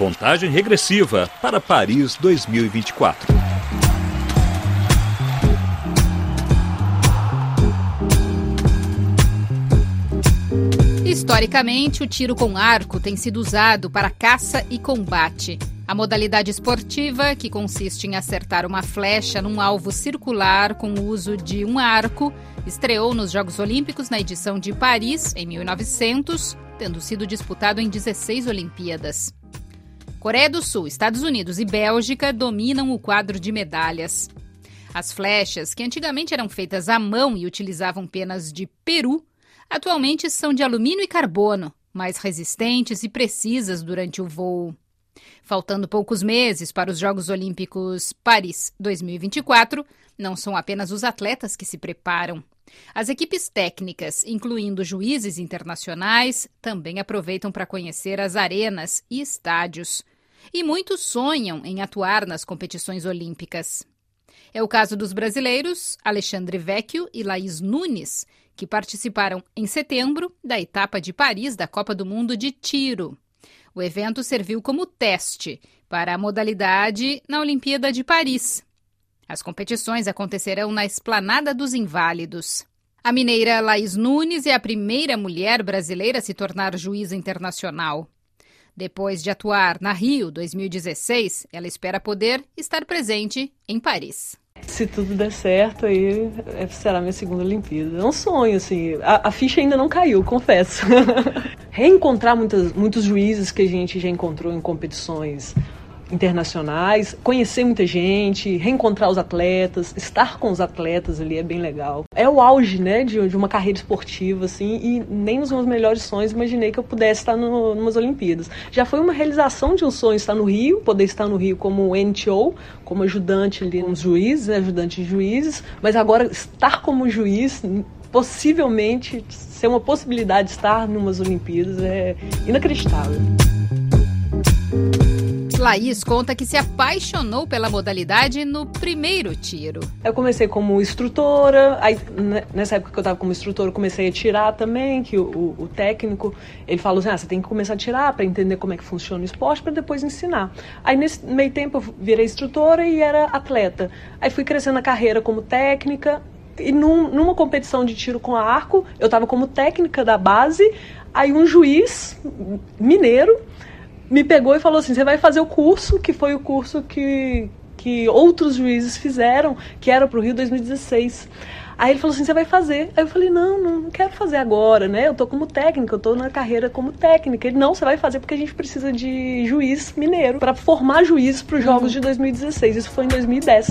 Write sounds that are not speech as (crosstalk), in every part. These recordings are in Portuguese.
Contagem regressiva para Paris 2024. Historicamente, o tiro com arco tem sido usado para caça e combate. A modalidade esportiva, que consiste em acertar uma flecha num alvo circular com o uso de um arco, estreou nos Jogos Olímpicos na edição de Paris, em 1900, tendo sido disputado em 16 Olimpíadas. Coreia do Sul, Estados Unidos e Bélgica dominam o quadro de medalhas. As flechas, que antigamente eram feitas à mão e utilizavam penas de peru, atualmente são de alumínio e carbono, mais resistentes e precisas durante o voo. Faltando poucos meses para os Jogos Olímpicos Paris 2024, não são apenas os atletas que se preparam. As equipes técnicas, incluindo juízes internacionais, também aproveitam para conhecer as arenas e estádios. E muitos sonham em atuar nas competições olímpicas. É o caso dos brasileiros Alexandre Vecchio e Laís Nunes, que participaram em setembro da etapa de Paris da Copa do Mundo de Tiro. O evento serviu como teste para a modalidade na Olimpíada de Paris. As competições acontecerão na Esplanada dos Inválidos. A mineira Laís Nunes é a primeira mulher brasileira a se tornar juíza internacional. Depois de atuar na Rio 2016, ela espera poder estar presente em Paris. Se tudo der certo, aí será minha segunda Olimpíada. É um sonho, assim. A, a ficha ainda não caiu, confesso. (laughs) Reencontrar muitas, muitos juízes que a gente já encontrou em competições internacionais, conhecer muita gente, reencontrar os atletas, estar com os atletas ali é bem legal. É o auge, né, de, de uma carreira esportiva, assim, e nem nos meus melhores sonhos imaginei que eu pudesse estar no, numas Olimpíadas. Já foi uma realização de um sonho estar no Rio, poder estar no Rio como NTO, como ajudante ali nos juízes, ajudante de juízes, mas agora estar como juiz possivelmente ser uma possibilidade de estar numas Olimpíadas é inacreditável. Laís conta que se apaixonou pela modalidade no primeiro tiro. Eu comecei como instrutora, aí nessa época que eu estava como instrutora, comecei a tirar também, que o, o, o técnico, ele falou assim, ah, você tem que começar a tirar para entender como é que funciona o esporte para depois ensinar. Aí nesse meio tempo eu virei instrutora e era atleta. Aí fui crescendo a carreira como técnica, e num, numa competição de tiro com arco, eu estava como técnica da base, aí um juiz mineiro me pegou e falou assim: você vai fazer o curso, que foi o curso que, que outros juízes fizeram, que era para o Rio 2016. Aí ele falou assim: você vai fazer. Aí eu falei: não, não quero fazer agora, né? Eu tô como técnica, eu tô na carreira como técnica. Ele: não, você vai fazer porque a gente precisa de juiz mineiro para formar juízes para os Jogos uhum. de 2016. Isso foi em 2010.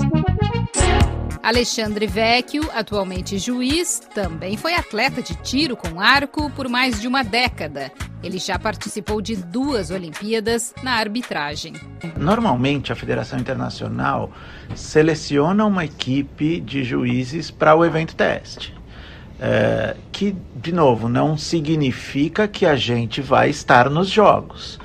Alexandre Vecchio, atualmente juiz, também foi atleta de tiro com arco por mais de uma década. Ele já participou de duas Olimpíadas na arbitragem. Normalmente, a Federação Internacional seleciona uma equipe de juízes para o evento teste. É, que, de novo, não significa que a gente vai estar nos jogos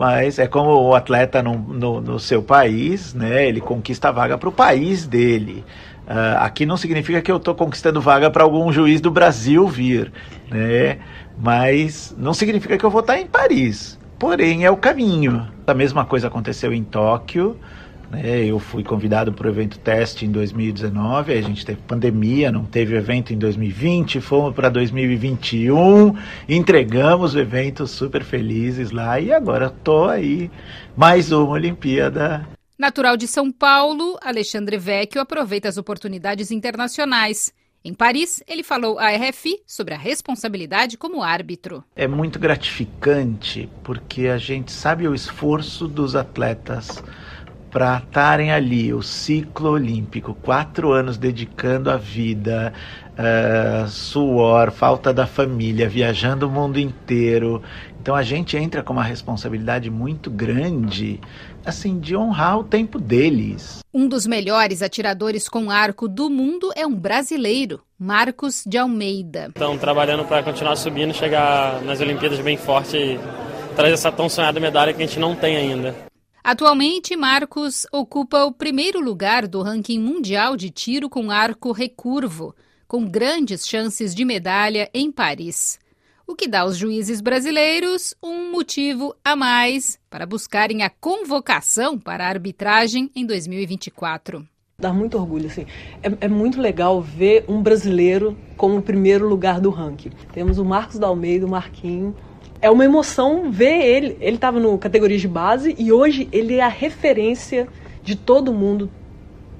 mas é como o atleta no, no, no, seu país, né? Ele conquista a vaga para o país dele. Uh, aqui não significa que eu estou conquistando vaga para algum juiz do Brasil vir, né? Mas não significa que eu vou estar tá em Paris. Porém, é o caminho. A mesma coisa aconteceu em Tóquio. Né? Eu fui convidado para o evento teste em 2019. A gente teve pandemia, não teve evento em 2020. Fomos para 2021, entregamos o evento super felizes lá. E agora estou aí, mais uma Olimpíada Natural de São Paulo, Alexandre Vecchio aproveita as oportunidades internacionais. Em Paris, ele falou à RFI sobre a responsabilidade como árbitro. É muito gratificante porque a gente sabe o esforço dos atletas para estarem ali, o ciclo olímpico, quatro anos dedicando a vida, uh, suor, falta da família, viajando o mundo inteiro. Então a gente entra com uma responsabilidade muito grande, assim, de honrar o tempo deles. Um dos melhores atiradores com arco do mundo é um brasileiro, Marcos de Almeida. Estão trabalhando para continuar subindo, chegar nas Olimpíadas bem forte e trazer essa tão sonhada medalha que a gente não tem ainda. Atualmente, Marcos ocupa o primeiro lugar do ranking mundial de tiro com arco recurvo, com grandes chances de medalha em Paris. o que dá aos juízes brasileiros um motivo a mais para buscarem a convocação para a arbitragem em 2024 dá muito orgulho, assim. É, é, muito legal ver um brasileiro como o primeiro lugar do ranking. Temos o Marcos Dalmeida, o Marquinho. É uma emoção ver ele. Ele estava no categoria de base e hoje ele é a referência de todo mundo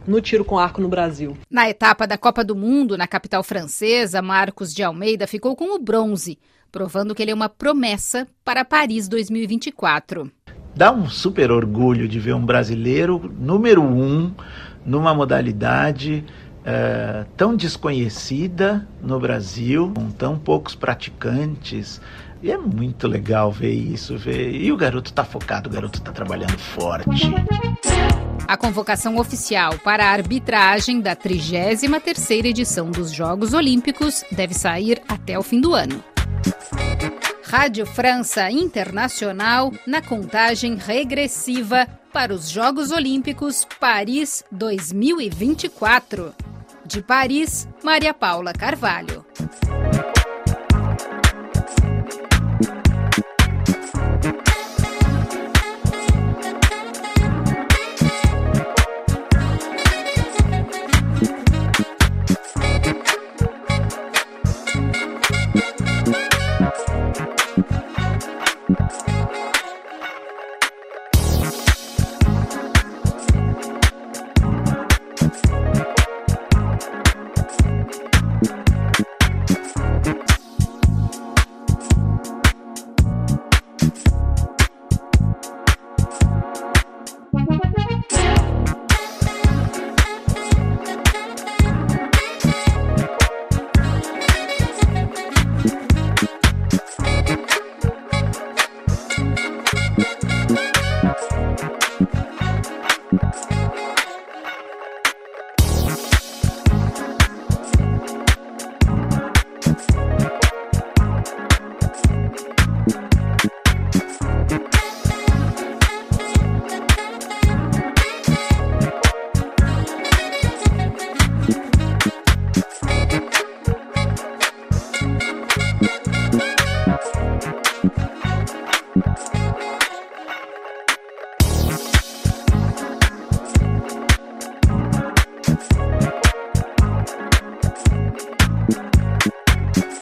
no tiro com arco no Brasil. Na etapa da Copa do Mundo, na capital francesa, Marcos de Almeida ficou com o bronze, provando que ele é uma promessa para Paris 2024. Dá um super orgulho de ver um brasileiro número um numa modalidade é, tão desconhecida no Brasil, com tão poucos praticantes. E é muito legal ver isso, ver. E o garoto está focado, o garoto está trabalhando forte. A convocação oficial para a arbitragem da 33ª edição dos Jogos Olímpicos deve sair até o fim do ano. Rádio França Internacional na contagem regressiva para os Jogos Olímpicos Paris 2024. De Paris, Maria Paula Carvalho.